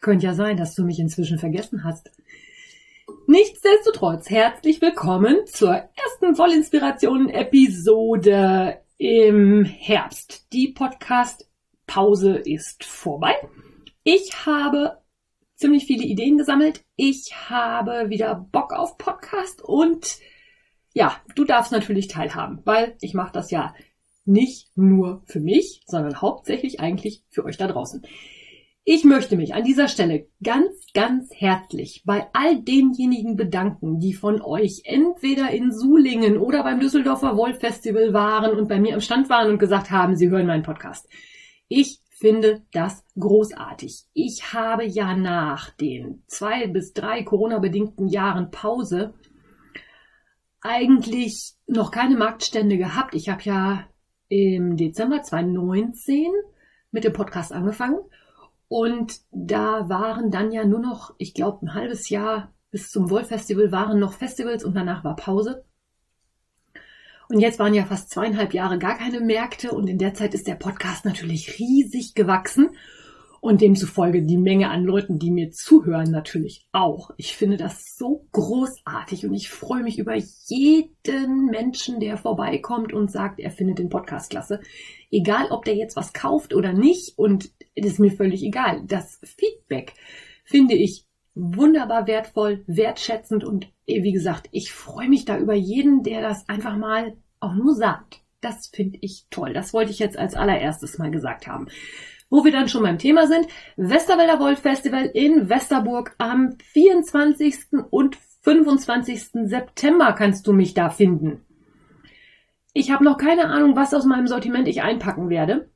Könnte ja sein, dass du mich inzwischen vergessen hast. Nichtsdestotrotz, herzlich willkommen zur ersten Vollinspiration-Episode im Herbst. Die Podcast-Pause ist vorbei. Ich habe ziemlich viele Ideen gesammelt. Ich habe wieder Bock auf Podcast und ja, du darfst natürlich teilhaben, weil ich mache das ja nicht nur für mich, sondern hauptsächlich eigentlich für euch da draußen. Ich möchte mich an dieser Stelle ganz, ganz herzlich bei all denjenigen bedanken, die von euch entweder in Sulingen oder beim Düsseldorfer Wolf Festival waren und bei mir am Stand waren und gesagt haben, sie hören meinen Podcast. Ich finde das großartig. Ich habe ja nach den zwei bis drei Corona-bedingten Jahren Pause eigentlich noch keine Marktstände gehabt. Ich habe ja im Dezember 2019 mit dem Podcast angefangen und da waren dann ja nur noch, ich glaube, ein halbes Jahr bis zum Wolf-Festival waren noch Festivals und danach war Pause. Und jetzt waren ja fast zweieinhalb Jahre gar keine Märkte und in der Zeit ist der Podcast natürlich riesig gewachsen und demzufolge die Menge an Leuten, die mir zuhören, natürlich auch. Ich finde das so großartig und ich freue mich über jeden Menschen, der vorbeikommt und sagt, er findet den Podcast klasse. Egal, ob der jetzt was kauft oder nicht und es ist mir völlig egal. Das Feedback finde ich wunderbar wertvoll, wertschätzend und wie gesagt, ich freue mich da über jeden, der das einfach mal auch nur sagt. Das finde ich toll. Das wollte ich jetzt als allererstes mal gesagt haben. Wo wir dann schon beim Thema sind, Westerwälder Wolf Festival in Westerburg am 24. und 25. September kannst du mich da finden. Ich habe noch keine Ahnung, was aus meinem Sortiment ich einpacken werde.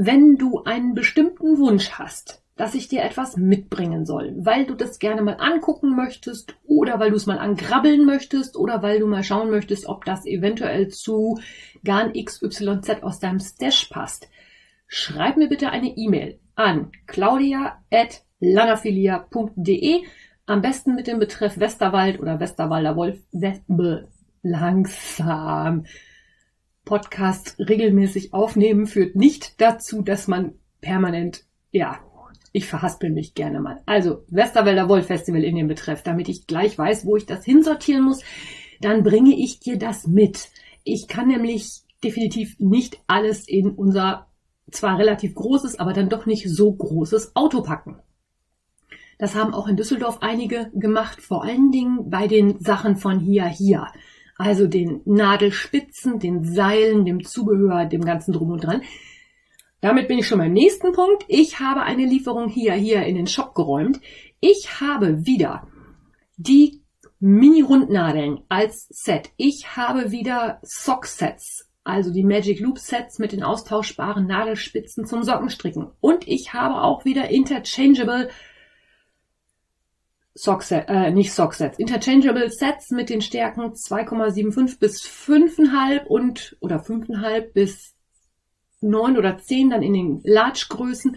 Wenn du einen bestimmten Wunsch hast, dass ich dir etwas mitbringen soll, weil du das gerne mal angucken möchtest oder weil du es mal angrabbeln möchtest oder weil du mal schauen möchtest, ob das eventuell zu Garn XYZ aus deinem Stash passt, schreib mir bitte eine E-Mail an claudia.lanafilia.de, am besten mit dem Betreff Westerwald oder Westerwalder Wolf. Langsam. Podcast regelmäßig aufnehmen führt nicht dazu, dass man permanent, ja, ich verhaspel mich gerne mal. Also Westerwälder Wolf Festival in dem Betreff, damit ich gleich weiß, wo ich das hinsortieren muss, dann bringe ich dir das mit. Ich kann nämlich definitiv nicht alles in unser zwar relativ großes, aber dann doch nicht so großes Auto packen. Das haben auch in Düsseldorf einige gemacht, vor allen Dingen bei den Sachen von hier hier. Also den Nadelspitzen, den Seilen, dem Zubehör, dem ganzen Drum und Dran. Damit bin ich schon beim nächsten Punkt. Ich habe eine Lieferung hier, hier in den Shop geräumt. Ich habe wieder die Mini-Rundnadeln als Set. Ich habe wieder Socksets also die Magic Loop Sets mit den austauschbaren Nadelspitzen zum Sockenstricken. Und ich habe auch wieder interchangeable Sockset, äh, nicht Socksets, interchangeable Sets mit den Stärken 2,75 bis 5,5 und oder 5,5 bis 9 oder 10 dann in den Large Größen.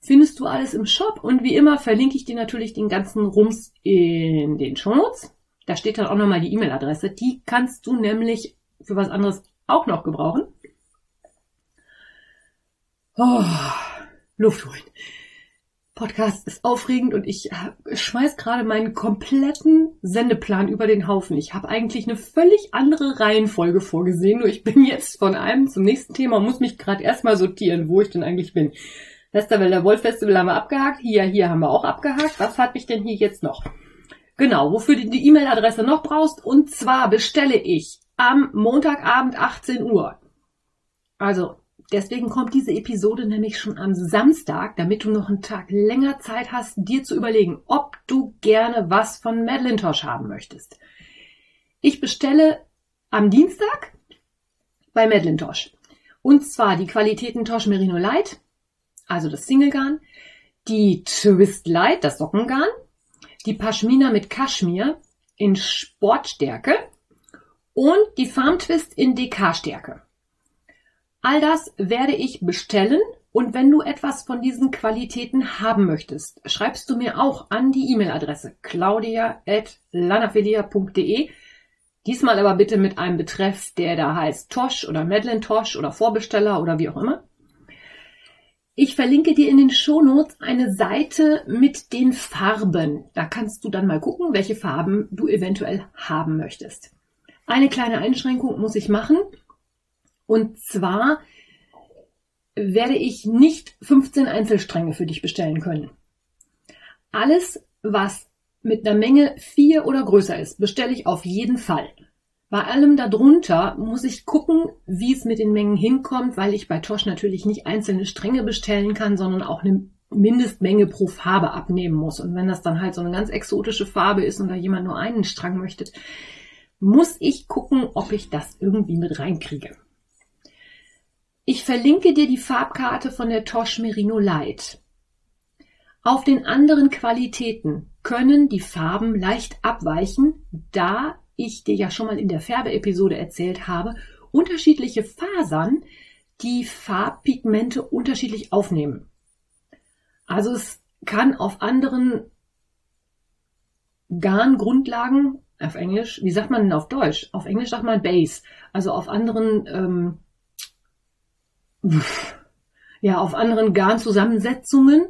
Findest du alles im Shop und wie immer verlinke ich dir natürlich den ganzen Rums in den Show Notes. Da steht dann auch nochmal die E-Mail-Adresse. Die kannst du nämlich für was anderes auch noch gebrauchen. Oh, Luft holen. Podcast ist aufregend und ich äh, schmeiß gerade meinen kompletten Sendeplan über den Haufen. Ich habe eigentlich eine völlig andere Reihenfolge vorgesehen, nur ich bin jetzt von einem zum nächsten Thema und muss mich gerade erstmal sortieren, wo ich denn eigentlich bin. Westerwälder Wolf Festival haben wir abgehakt, hier, hier haben wir auch abgehakt. Was habe ich denn hier jetzt noch? Genau, wofür du die E-Mail-Adresse noch brauchst. Und zwar bestelle ich am Montagabend 18 Uhr. Also deswegen kommt diese Episode nämlich schon am Samstag, damit du noch einen Tag länger Zeit hast, dir zu überlegen, ob du gerne was von Madeline Tosh haben möchtest. Ich bestelle am Dienstag bei Madeline Tosh. Und zwar die Qualitäten Tosh Merino Light, also das Single Garn, die Twist Light, das Sockengarn, die Pashmina mit Kaschmir in Sportstärke und die Farm Twist in DK-Stärke. All das werde ich bestellen und wenn du etwas von diesen Qualitäten haben möchtest, schreibst du mir auch an die E-Mail-Adresse claudia.lanafilia.de. Diesmal aber bitte mit einem Betreff, der da heißt Tosh oder Madeleine Tosh oder Vorbesteller oder wie auch immer. Ich verlinke dir in den Shownotes eine Seite mit den Farben. Da kannst du dann mal gucken, welche Farben du eventuell haben möchtest. Eine kleine Einschränkung muss ich machen. Und zwar werde ich nicht 15 Einzelstränge für dich bestellen können. Alles, was mit einer Menge 4 oder größer ist, bestelle ich auf jeden Fall. Bei allem darunter muss ich gucken, wie es mit den Mengen hinkommt, weil ich bei Tosh natürlich nicht einzelne Stränge bestellen kann, sondern auch eine Mindestmenge pro Farbe abnehmen muss. Und wenn das dann halt so eine ganz exotische Farbe ist und da jemand nur einen Strang möchte, muss ich gucken, ob ich das irgendwie mit reinkriege. Ich verlinke dir die Farbkarte von der Tosh Merino Light. Auf den anderen Qualitäten können die Farben leicht abweichen, da ich dir ja schon mal in der Färbeepisode erzählt habe, unterschiedliche Fasern die Farbpigmente unterschiedlich aufnehmen. Also es kann auf anderen Garngrundlagen, auf Englisch, wie sagt man denn auf Deutsch? Auf Englisch sagt man Base. Also auf anderen, ähm, ja, auf anderen Garnzusammensetzungen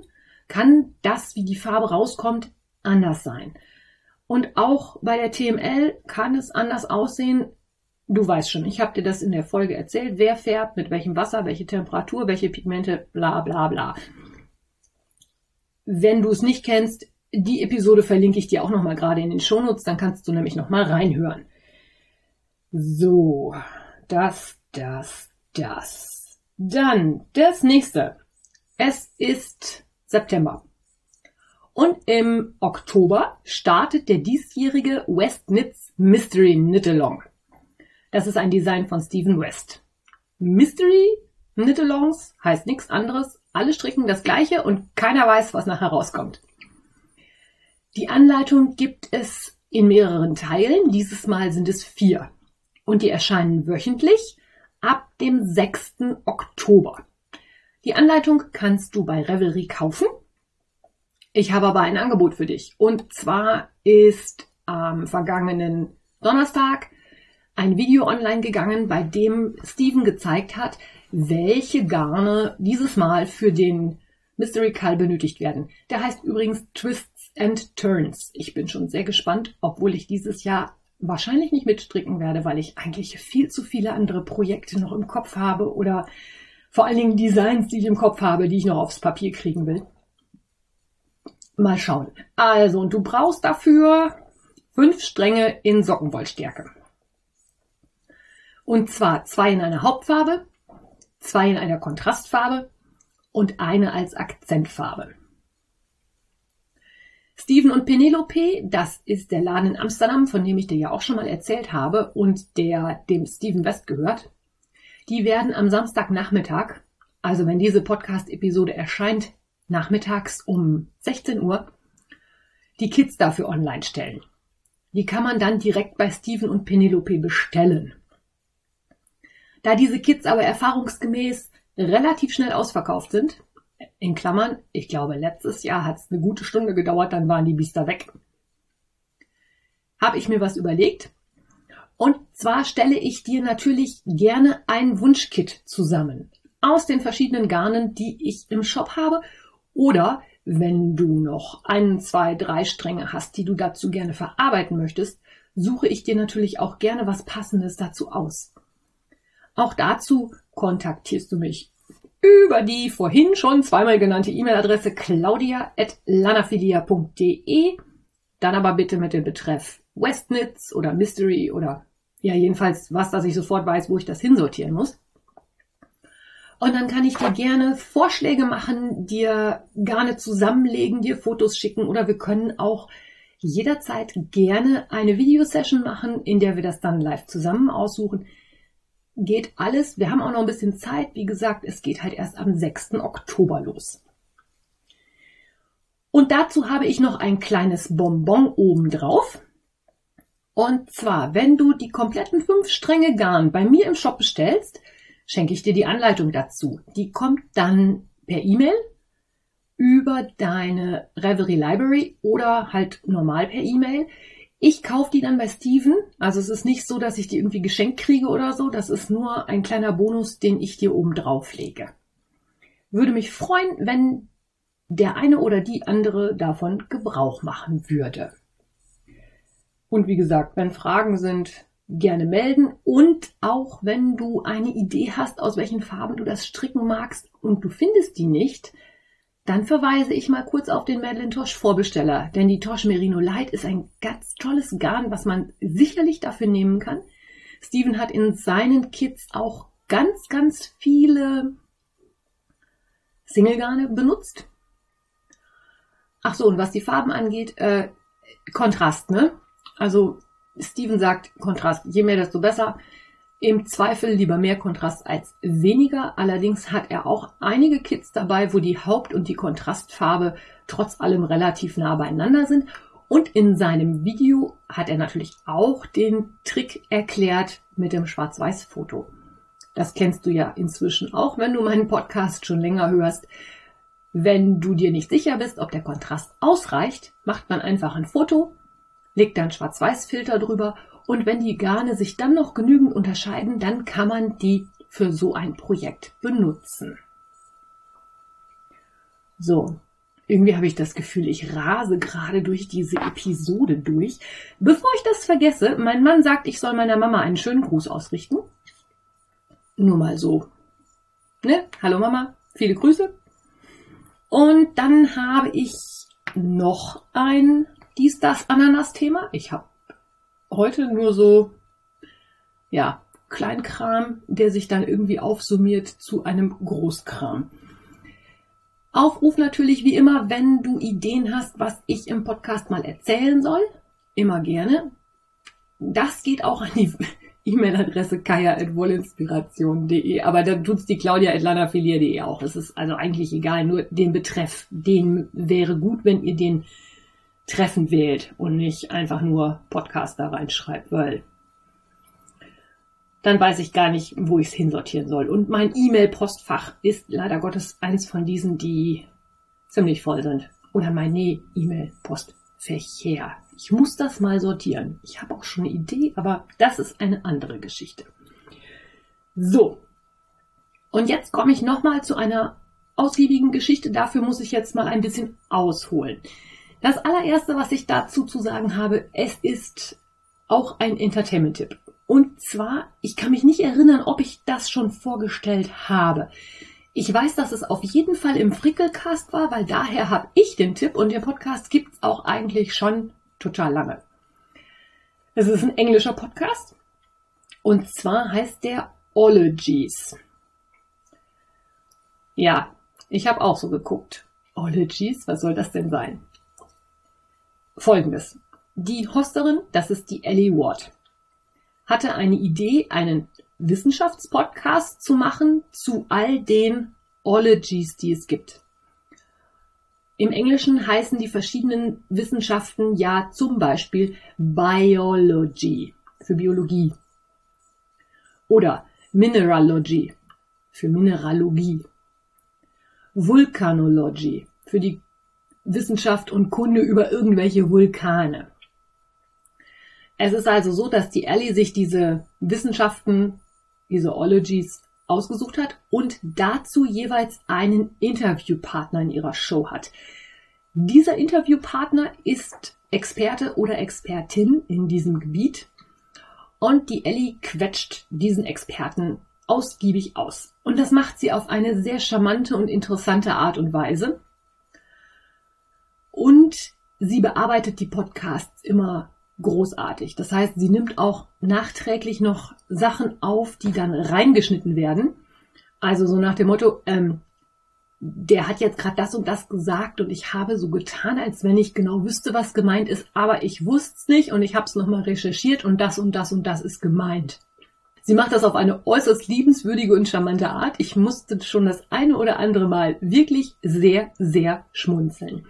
kann das, wie die Farbe rauskommt, anders sein. Und auch bei der TML kann es anders aussehen. Du weißt schon, ich habe dir das in der Folge erzählt, wer färbt, mit welchem Wasser, welche Temperatur, welche Pigmente, bla bla bla. Wenn du es nicht kennst, die Episode verlinke ich dir auch nochmal gerade in den Shownotes, dann kannst du nämlich nochmal reinhören. So, das, das, das. Dann das nächste. Es ist September. Und im Oktober startet der diesjährige West Knits Mystery Knit-Along. Das ist ein Design von Stephen West. Mystery Knit-Alongs heißt nichts anderes. Alle stricken das gleiche und keiner weiß, was nachher rauskommt. Die Anleitung gibt es in mehreren Teilen. Dieses Mal sind es vier. Und die erscheinen wöchentlich ab dem 6. Oktober. Die Anleitung kannst du bei Revelry kaufen ich habe aber ein Angebot für dich. Und zwar ist am vergangenen Donnerstag ein Video online gegangen, bei dem Steven gezeigt hat, welche Garne dieses Mal für den Mystery Call benötigt werden. Der heißt übrigens Twists and Turns. Ich bin schon sehr gespannt, obwohl ich dieses Jahr wahrscheinlich nicht mitstricken werde, weil ich eigentlich viel zu viele andere Projekte noch im Kopf habe oder vor allen Dingen Designs, die ich im Kopf habe, die ich noch aufs Papier kriegen will. Mal schauen. Also, und du brauchst dafür fünf Stränge in Sockenwollstärke. Und zwar zwei in einer Hauptfarbe, zwei in einer Kontrastfarbe und eine als Akzentfarbe. Steven und Penelope, das ist der Laden in Amsterdam, von dem ich dir ja auch schon mal erzählt habe und der dem Steven West gehört. Die werden am Samstagnachmittag, also wenn diese Podcast-Episode erscheint, nachmittags um 16 Uhr die Kits dafür online stellen. Die kann man dann direkt bei Steven und Penelope bestellen. Da diese Kits aber erfahrungsgemäß relativ schnell ausverkauft sind, in Klammern, ich glaube letztes Jahr hat es eine gute Stunde gedauert, dann waren die Biester weg, habe ich mir was überlegt. Und zwar stelle ich dir natürlich gerne ein Wunschkit zusammen aus den verschiedenen Garnen, die ich im Shop habe oder wenn du noch ein, zwei, drei Stränge hast, die du dazu gerne verarbeiten möchtest, suche ich dir natürlich auch gerne was Passendes dazu aus. Auch dazu kontaktierst du mich über die vorhin schon zweimal genannte E-Mail-Adresse claudia.lanafilia.de. Dann aber bitte mit dem Betreff Westnitz oder Mystery oder ja, jedenfalls was, dass ich sofort weiß, wo ich das hinsortieren muss. Und dann kann ich dir gerne Vorschläge machen, dir gerne zusammenlegen, dir Fotos schicken oder wir können auch jederzeit gerne eine Videosession machen, in der wir das dann live zusammen aussuchen. Geht alles. Wir haben auch noch ein bisschen Zeit. Wie gesagt, es geht halt erst am 6. Oktober los. Und dazu habe ich noch ein kleines Bonbon oben drauf. Und zwar, wenn du die kompletten fünf Stränge Garn bei mir im Shop bestellst, schenke ich dir die Anleitung dazu. Die kommt dann per E-Mail über deine Reverie Library oder halt normal per E-Mail. Ich kaufe die dann bei Steven. Also es ist nicht so, dass ich die irgendwie geschenkt kriege oder so. Das ist nur ein kleiner Bonus, den ich dir oben drauf lege. Würde mich freuen, wenn der eine oder die andere davon Gebrauch machen würde. Und wie gesagt, wenn Fragen sind, gerne melden und auch wenn du eine Idee hast, aus welchen Farben du das stricken magst und du findest die nicht, dann verweise ich mal kurz auf den Madeline Tosh Vorbesteller, denn die Tosh Merino Light ist ein ganz tolles Garn, was man sicherlich dafür nehmen kann. Steven hat in seinen Kits auch ganz, ganz viele Singlegarne benutzt. Ach so, und was die Farben angeht, äh, Kontrast, ne? Also Steven sagt Kontrast, je mehr, desto besser. Im Zweifel lieber mehr Kontrast als weniger. Allerdings hat er auch einige Kits dabei, wo die Haupt- und die Kontrastfarbe trotz allem relativ nah beieinander sind. Und in seinem Video hat er natürlich auch den Trick erklärt mit dem Schwarz-Weiß-Foto. Das kennst du ja inzwischen auch, wenn du meinen Podcast schon länger hörst. Wenn du dir nicht sicher bist, ob der Kontrast ausreicht, macht man einfach ein Foto, legt dann Schwarz-Weiß-Filter drüber und wenn die Garne sich dann noch genügend unterscheiden, dann kann man die für so ein Projekt benutzen. So, irgendwie habe ich das Gefühl, ich rase gerade durch diese Episode durch. Bevor ich das vergesse, mein Mann sagt, ich soll meiner Mama einen schönen Gruß ausrichten. Nur mal so. Ne? Hallo Mama, viele Grüße. Und dann habe ich noch ein dies, das Ananas-Thema. Ich habe heute nur so, ja, Kleinkram, der sich dann irgendwie aufsummiert zu einem Großkram. Aufruf natürlich wie immer, wenn du Ideen hast, was ich im Podcast mal erzählen soll. Immer gerne. Das geht auch an die E-Mail-Adresse kaya.wollinspiration.de, aber dann tut's die claudia.lanafilier.de auch. Es ist also eigentlich egal, nur den Betreff, den wäre gut, wenn ihr den treffend wählt und nicht einfach nur Podcast da reinschreibt, weil dann weiß ich gar nicht, wo ich es hinsortieren soll. Und mein E-Mail-Postfach ist leider Gottes eins von diesen, die ziemlich voll sind. Oder meine E-Mail-Postfächer. Ich muss das mal sortieren. Ich habe auch schon eine Idee, aber das ist eine andere Geschichte. So. Und jetzt komme ich nochmal zu einer ausgiebigen Geschichte. Dafür muss ich jetzt mal ein bisschen ausholen. Das allererste, was ich dazu zu sagen habe, es ist auch ein Entertainment-Tipp. Und zwar, ich kann mich nicht erinnern, ob ich das schon vorgestellt habe. Ich weiß, dass es auf jeden Fall im Frickelcast war, weil daher habe ich den Tipp und den Podcast gibt es auch eigentlich schon total lange. Es ist ein englischer Podcast und zwar heißt der Ologies. Ja, ich habe auch so geguckt. Ologies, was soll das denn sein? Folgendes. Die Hosterin, das ist die Ellie Ward, hatte eine Idee, einen Wissenschaftspodcast zu machen zu all den Ologies, die es gibt. Im Englischen heißen die verschiedenen Wissenschaften ja zum Beispiel Biology für Biologie oder Mineralogy für Mineralogie, Vulkanology für die Wissenschaft und Kunde über irgendwelche Vulkane. Es ist also so, dass die Ellie sich diese Wissenschaften, diese Ologies ausgesucht hat und dazu jeweils einen Interviewpartner in ihrer Show hat. Dieser Interviewpartner ist Experte oder Expertin in diesem Gebiet und die Ellie quetscht diesen Experten ausgiebig aus. Und das macht sie auf eine sehr charmante und interessante Art und Weise. Und sie bearbeitet die Podcasts immer großartig. Das heißt, sie nimmt auch nachträglich noch Sachen auf, die dann reingeschnitten werden. Also so nach dem Motto, ähm, der hat jetzt gerade das und das gesagt und ich habe so getan, als wenn ich genau wüsste, was gemeint ist, aber ich wusste es nicht und ich habe es nochmal recherchiert und das und das und das ist gemeint. Sie macht das auf eine äußerst liebenswürdige und charmante Art. Ich musste schon das eine oder andere Mal wirklich sehr, sehr schmunzeln.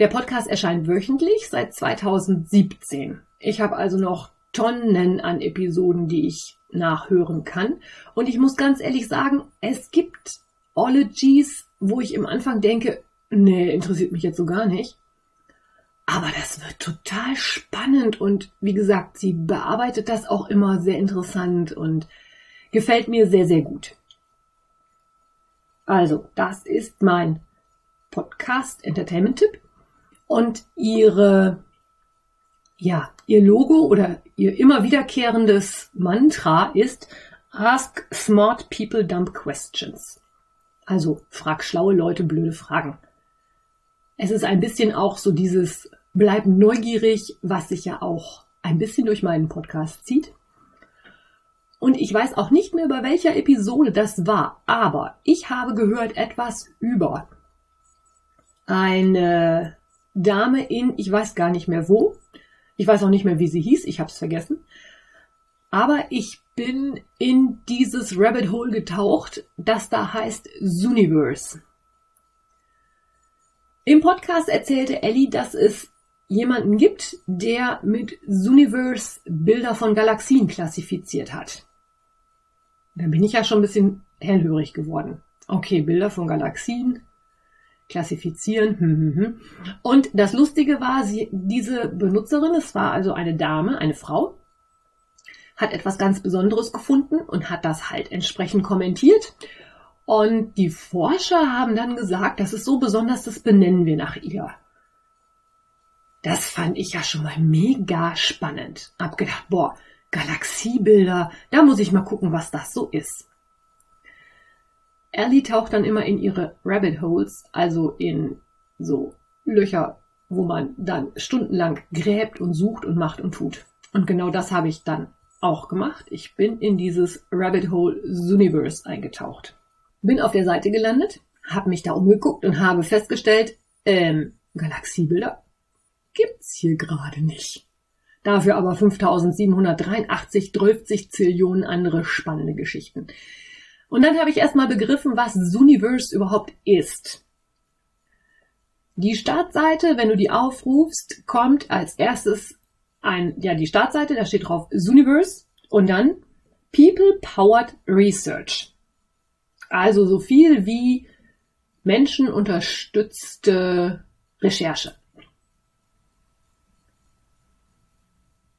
Der Podcast erscheint wöchentlich seit 2017. Ich habe also noch Tonnen an Episoden, die ich nachhören kann. Und ich muss ganz ehrlich sagen, es gibt Ologies, wo ich im Anfang denke, nee, interessiert mich jetzt so gar nicht. Aber das wird total spannend und wie gesagt, sie bearbeitet das auch immer sehr interessant und gefällt mir sehr, sehr gut. Also, das ist mein Podcast Entertainment Tipp und ihre, ja, ihr Logo oder ihr immer wiederkehrendes Mantra ist Ask smart people dumb questions. Also, frag schlaue Leute blöde Fragen. Es ist ein bisschen auch so dieses bleib neugierig, was sich ja auch ein bisschen durch meinen Podcast zieht. Und ich weiß auch nicht mehr, über welcher Episode das war, aber ich habe gehört etwas über eine Dame in, ich weiß gar nicht mehr wo, ich weiß auch nicht mehr, wie sie hieß, ich habe es vergessen, aber ich bin in dieses Rabbit Hole getaucht, das da heißt Universe. Im Podcast erzählte Ellie, dass es jemanden gibt, der mit Universe Bilder von Galaxien klassifiziert hat. Da bin ich ja schon ein bisschen hellhörig geworden. Okay, Bilder von Galaxien, klassifizieren. Hm, hm, hm. Und das Lustige war, sie, diese Benutzerin, es war also eine Dame, eine Frau, hat etwas ganz Besonderes gefunden und hat das halt entsprechend kommentiert. Und die Forscher haben dann gesagt, das ist so besonders, das benennen wir nach ihr. Das fand ich ja schon mal mega spannend. Hab gedacht, boah, Galaxiebilder, da muss ich mal gucken, was das so ist. Ellie taucht dann immer in ihre Rabbit Holes, also in so Löcher, wo man dann stundenlang gräbt und sucht und macht und tut. Und genau das habe ich dann auch gemacht. Ich bin in dieses Rabbit Hole Universe eingetaucht. Bin auf der Seite gelandet, habe mich da umgeguckt und habe festgestellt, ähm, Galaxiebilder gibt's hier gerade nicht. Dafür aber 5783 12 Zillionen andere spannende Geschichten. Und dann habe ich erstmal begriffen, was Universe überhaupt ist. Die Startseite, wenn du die aufrufst, kommt als erstes ein, ja, die Startseite, da steht drauf Universe und dann People Powered Research. Also so viel wie menschenunterstützte Recherche.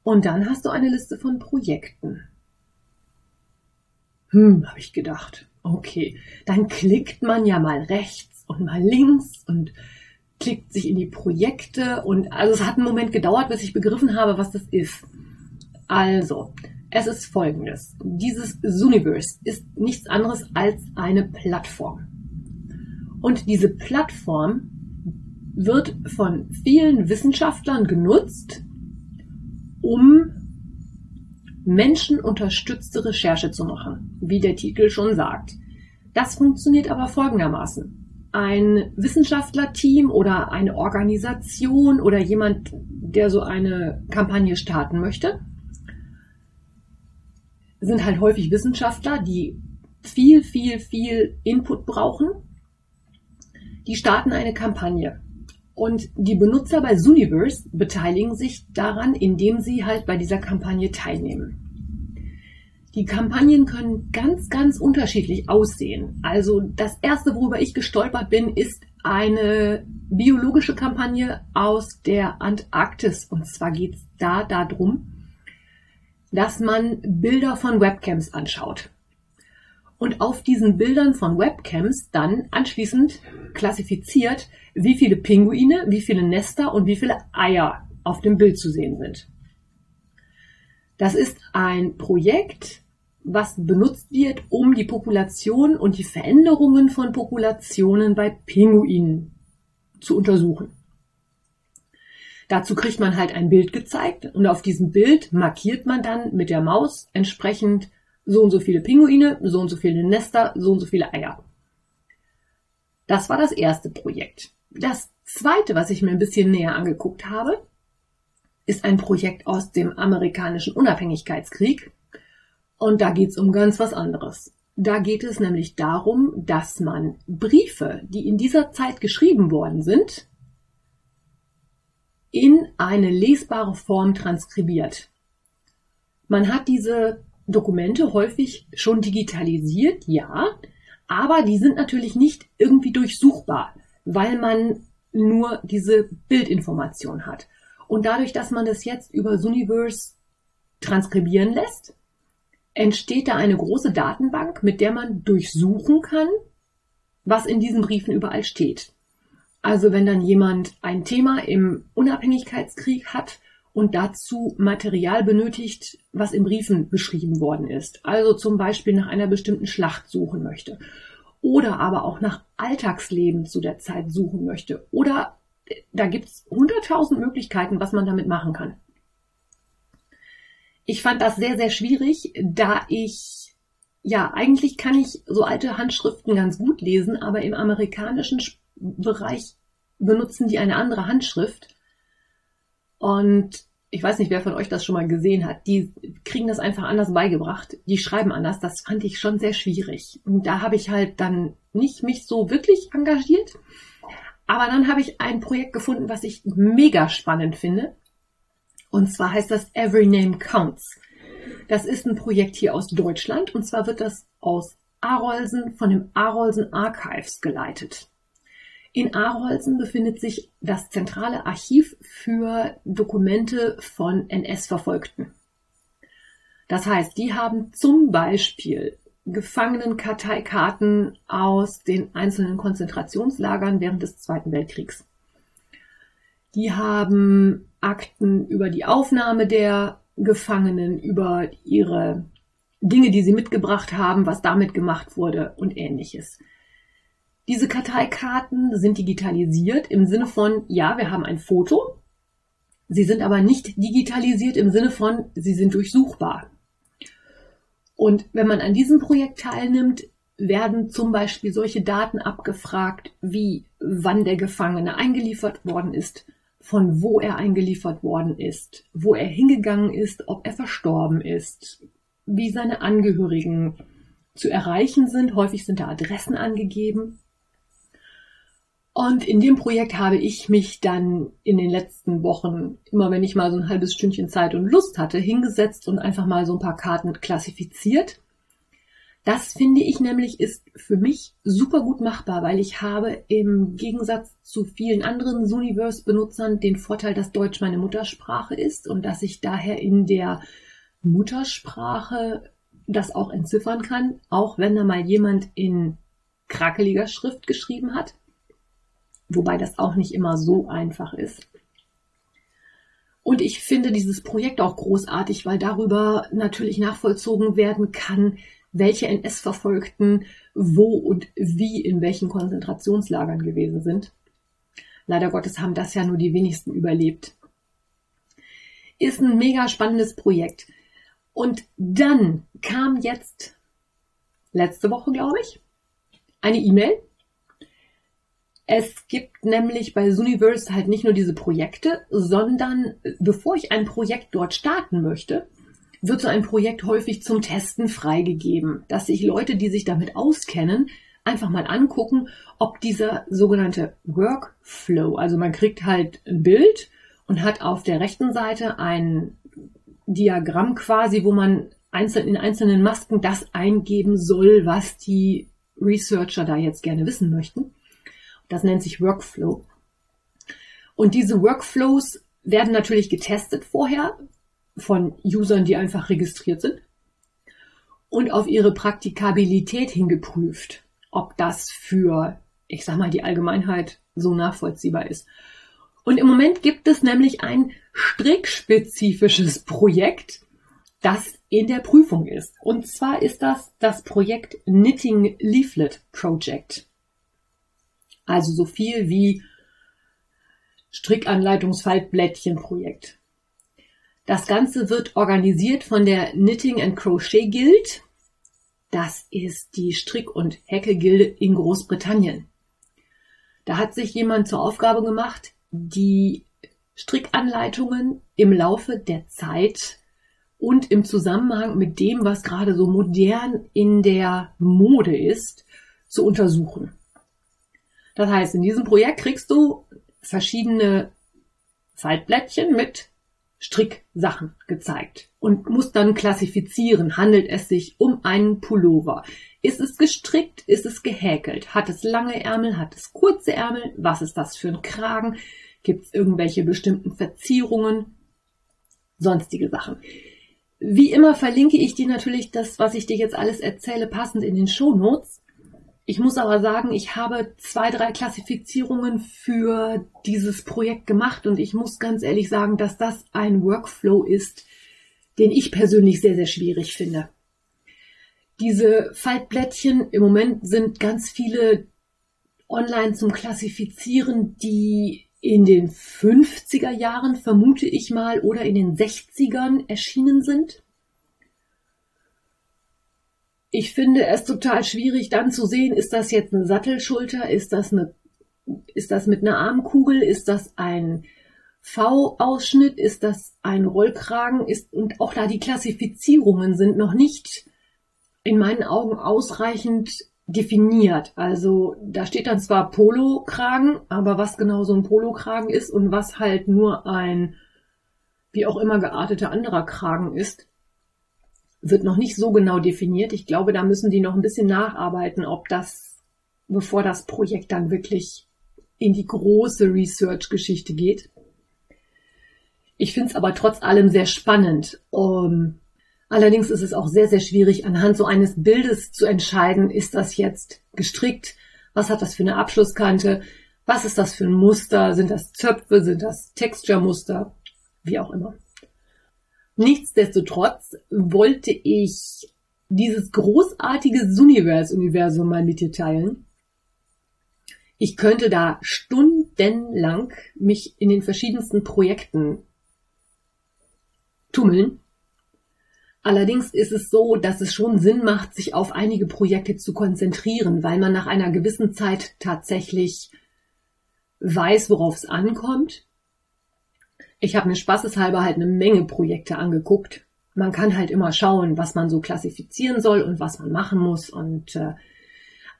Und dann hast du eine Liste von Projekten. Hm, habe ich gedacht. Okay, dann klickt man ja mal rechts und mal links und klickt sich in die Projekte und also es hat einen Moment gedauert, bis ich begriffen habe, was das ist. Also, es ist folgendes. Dieses Universe ist nichts anderes als eine Plattform. Und diese Plattform wird von vielen Wissenschaftlern genutzt, um menschenunterstützte Recherche zu machen, wie der Titel schon sagt. Das funktioniert aber folgendermaßen. Ein Wissenschaftlerteam oder eine Organisation oder jemand, der so eine Kampagne starten möchte, sind halt häufig Wissenschaftler, die viel, viel, viel Input brauchen. Die starten eine Kampagne. Und die Benutzer bei Zooniverse beteiligen sich daran, indem sie halt bei dieser Kampagne teilnehmen. Die Kampagnen können ganz, ganz unterschiedlich aussehen. Also das erste, worüber ich gestolpert bin, ist eine biologische Kampagne aus der Antarktis. Und zwar geht es da darum, dass man Bilder von Webcams anschaut. Und auf diesen Bildern von Webcams dann anschließend klassifiziert, wie viele Pinguine, wie viele Nester und wie viele Eier auf dem Bild zu sehen sind. Das ist ein Projekt, was benutzt wird, um die Population und die Veränderungen von Populationen bei Pinguinen zu untersuchen. Dazu kriegt man halt ein Bild gezeigt und auf diesem Bild markiert man dann mit der Maus entsprechend so und so viele Pinguine, so und so viele Nester, so und so viele Eier. Das war das erste Projekt. Das zweite, was ich mir ein bisschen näher angeguckt habe, ist ein Projekt aus dem amerikanischen Unabhängigkeitskrieg. Und da geht es um ganz was anderes. Da geht es nämlich darum, dass man Briefe, die in dieser Zeit geschrieben worden sind, in eine lesbare Form transkribiert. Man hat diese Dokumente häufig schon digitalisiert, ja, aber die sind natürlich nicht irgendwie durchsuchbar, weil man nur diese Bildinformation hat. Und dadurch, dass man das jetzt über Suniverse transkribieren lässt, entsteht da eine große Datenbank, mit der man durchsuchen kann, was in diesen Briefen überall steht. Also wenn dann jemand ein Thema im Unabhängigkeitskrieg hat und dazu Material benötigt, was in Briefen beschrieben worden ist, also zum Beispiel nach einer bestimmten Schlacht suchen möchte oder aber auch nach Alltagsleben zu der Zeit suchen möchte oder da gibt's hunderttausend Möglichkeiten, was man damit machen kann. Ich fand das sehr, sehr schwierig, da ich, ja, eigentlich kann ich so alte Handschriften ganz gut lesen, aber im amerikanischen Bereich benutzen die eine andere Handschrift. Und ich weiß nicht, wer von euch das schon mal gesehen hat. Die kriegen das einfach anders beigebracht. Die schreiben anders. Das fand ich schon sehr schwierig. Und da habe ich halt dann nicht mich so wirklich engagiert. Aber dann habe ich ein Projekt gefunden, was ich mega spannend finde. Und zwar heißt das Every Name Counts. Das ist ein Projekt hier aus Deutschland und zwar wird das aus Arolsen von dem Arolsen Archives geleitet. In Arolsen befindet sich das zentrale Archiv für Dokumente von NS-Verfolgten. Das heißt, die haben zum Beispiel Gefangenenkarteikarten aus den einzelnen Konzentrationslagern während des Zweiten Weltkriegs. Die haben Akten über die Aufnahme der Gefangenen, über ihre Dinge, die sie mitgebracht haben, was damit gemacht wurde und ähnliches. Diese Karteikarten sind digitalisiert im Sinne von, ja, wir haben ein Foto, sie sind aber nicht digitalisiert im Sinne von, sie sind durchsuchbar. Und wenn man an diesem Projekt teilnimmt, werden zum Beispiel solche Daten abgefragt, wie wann der Gefangene eingeliefert worden ist, von wo er eingeliefert worden ist, wo er hingegangen ist, ob er verstorben ist, wie seine Angehörigen zu erreichen sind. Häufig sind da Adressen angegeben. Und in dem Projekt habe ich mich dann in den letzten Wochen, immer wenn ich mal so ein halbes Stündchen Zeit und Lust hatte, hingesetzt und einfach mal so ein paar Karten klassifiziert. Das finde ich nämlich ist für mich super gut machbar, weil ich habe im Gegensatz zu vielen anderen Suniverse-Benutzern den Vorteil, dass Deutsch meine Muttersprache ist und dass ich daher in der Muttersprache das auch entziffern kann, auch wenn da mal jemand in krakeliger Schrift geschrieben hat wobei das auch nicht immer so einfach ist. Und ich finde dieses Projekt auch großartig, weil darüber natürlich nachvollzogen werden kann, welche NS-Verfolgten wo und wie in welchen Konzentrationslagern gewesen sind. Leider Gottes haben das ja nur die wenigsten überlebt. Ist ein mega spannendes Projekt. Und dann kam jetzt letzte Woche, glaube ich, eine E-Mail es gibt nämlich bei Suniverse halt nicht nur diese Projekte, sondern bevor ich ein Projekt dort starten möchte, wird so ein Projekt häufig zum Testen freigegeben, dass sich Leute, die sich damit auskennen, einfach mal angucken, ob dieser sogenannte Workflow, also man kriegt halt ein Bild und hat auf der rechten Seite ein Diagramm quasi, wo man einzeln in einzelnen Masken das eingeben soll, was die Researcher da jetzt gerne wissen möchten. Das nennt sich Workflow. Und diese Workflows werden natürlich getestet vorher von Usern, die einfach registriert sind und auf ihre Praktikabilität hingeprüft, ob das für, ich sag mal, die Allgemeinheit so nachvollziehbar ist. Und im Moment gibt es nämlich ein strickspezifisches Projekt, das in der Prüfung ist. Und zwar ist das das Projekt Knitting Leaflet Project. Also so viel wie Strickanleitungsfaltblättchenprojekt. Das Ganze wird organisiert von der Knitting and Crochet Guild. Das ist die Strick- und Häkelgilde in Großbritannien. Da hat sich jemand zur Aufgabe gemacht, die Strickanleitungen im Laufe der Zeit und im Zusammenhang mit dem, was gerade so modern in der Mode ist, zu untersuchen. Das heißt, in diesem Projekt kriegst du verschiedene Faltblättchen mit Stricksachen gezeigt und muss dann klassifizieren, handelt es sich um einen Pullover. Ist es gestrickt? Ist es gehäkelt? Hat es lange Ärmel? Hat es kurze Ärmel? Was ist das für ein Kragen? Gibt es irgendwelche bestimmten Verzierungen? Sonstige Sachen. Wie immer verlinke ich dir natürlich das, was ich dir jetzt alles erzähle, passend in den Show Notes. Ich muss aber sagen, ich habe zwei, drei Klassifizierungen für dieses Projekt gemacht und ich muss ganz ehrlich sagen, dass das ein Workflow ist, den ich persönlich sehr, sehr schwierig finde. Diese Faltblättchen im Moment sind ganz viele online zum Klassifizieren, die in den 50er Jahren, vermute ich mal, oder in den 60ern erschienen sind. Ich finde es total schwierig dann zu sehen, ist das jetzt eine Sattelschulter, ist das eine, ist das mit einer Armkugel, ist das ein V-Ausschnitt, ist das ein Rollkragen, ist, und auch da die Klassifizierungen sind noch nicht in meinen Augen ausreichend definiert. Also da steht dann zwar Polokragen, aber was genau so ein Polokragen ist und was halt nur ein wie auch immer gearteter anderer Kragen ist, wird noch nicht so genau definiert. Ich glaube, da müssen die noch ein bisschen nacharbeiten, ob das, bevor das Projekt dann wirklich in die große Research-Geschichte geht. Ich finde es aber trotz allem sehr spannend. Um, allerdings ist es auch sehr, sehr schwierig, anhand so eines Bildes zu entscheiden, ist das jetzt gestrickt? Was hat das für eine Abschlusskante? Was ist das für ein Muster? Sind das Zöpfe? Sind das Texture-Muster? Wie auch immer. Nichtsdestotrotz wollte ich dieses großartige Universe-Universum mal mit dir teilen. Ich könnte da stundenlang mich in den verschiedensten Projekten tummeln. Allerdings ist es so, dass es schon Sinn macht, sich auf einige Projekte zu konzentrieren, weil man nach einer gewissen Zeit tatsächlich weiß, worauf es ankommt ich habe mir spaßeshalber halt eine Menge Projekte angeguckt. Man kann halt immer schauen, was man so klassifizieren soll und was man machen muss. Und äh,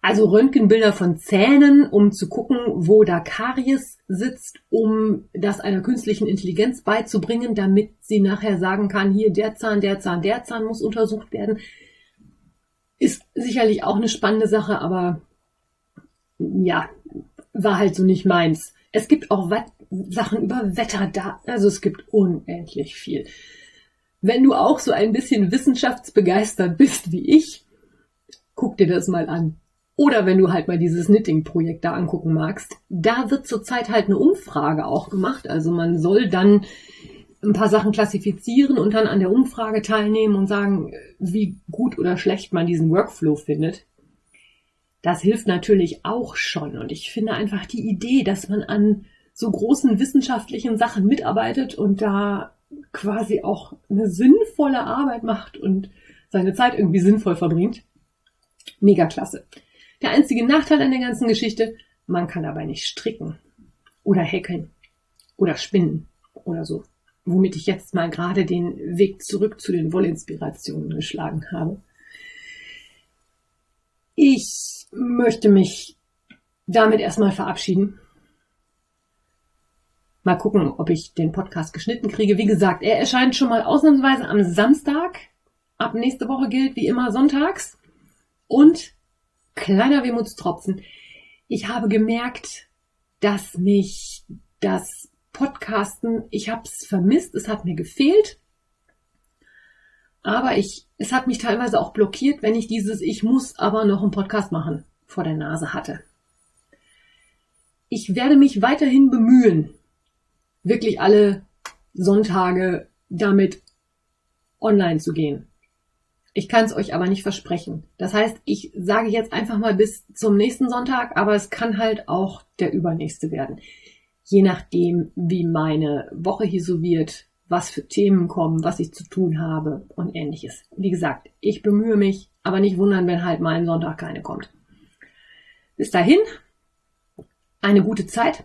also Röntgenbilder von Zähnen, um zu gucken, wo da Karies sitzt, um das einer künstlichen Intelligenz beizubringen, damit sie nachher sagen kann, hier der Zahn, der Zahn, der Zahn muss untersucht werden. Ist sicherlich auch eine spannende Sache, aber ja, war halt so nicht meins. Es gibt auch Sachen über Wetterdaten. Also es gibt unendlich viel. Wenn du auch so ein bisschen wissenschaftsbegeistert bist wie ich, guck dir das mal an. Oder wenn du halt mal dieses Knitting-Projekt da angucken magst, da wird zurzeit halt eine Umfrage auch gemacht. Also man soll dann ein paar Sachen klassifizieren und dann an der Umfrage teilnehmen und sagen, wie gut oder schlecht man diesen Workflow findet. Das hilft natürlich auch schon. Und ich finde einfach die Idee, dass man an so großen wissenschaftlichen Sachen mitarbeitet und da quasi auch eine sinnvolle Arbeit macht und seine Zeit irgendwie sinnvoll verbringt. Mega klasse. Der einzige Nachteil an der ganzen Geschichte, man kann dabei nicht stricken oder häkeln oder spinnen oder so. Womit ich jetzt mal gerade den Weg zurück zu den Wollinspirationen geschlagen habe. Ich möchte mich damit erstmal verabschieden Mal gucken, ob ich den Podcast geschnitten kriege. Wie gesagt, er erscheint schon mal ausnahmsweise am Samstag. Ab nächste Woche gilt wie immer sonntags. Und kleiner Wehmutstropfen. Ich habe gemerkt, dass mich das Podcasten, ich habe es vermisst, es hat mir gefehlt. Aber ich, es hat mich teilweise auch blockiert, wenn ich dieses Ich muss aber noch einen Podcast machen vor der Nase hatte. Ich werde mich weiterhin bemühen, wirklich alle Sonntage damit online zu gehen. Ich kann es euch aber nicht versprechen. Das heißt, ich sage jetzt einfach mal bis zum nächsten Sonntag, aber es kann halt auch der übernächste werden. Je nachdem, wie meine Woche hier so wird, was für Themen kommen, was ich zu tun habe und ähnliches. Wie gesagt, ich bemühe mich, aber nicht wundern, wenn halt mal ein Sonntag keine kommt. Bis dahin, eine gute Zeit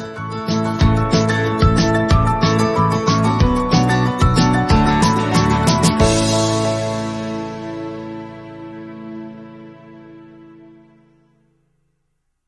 Thank you.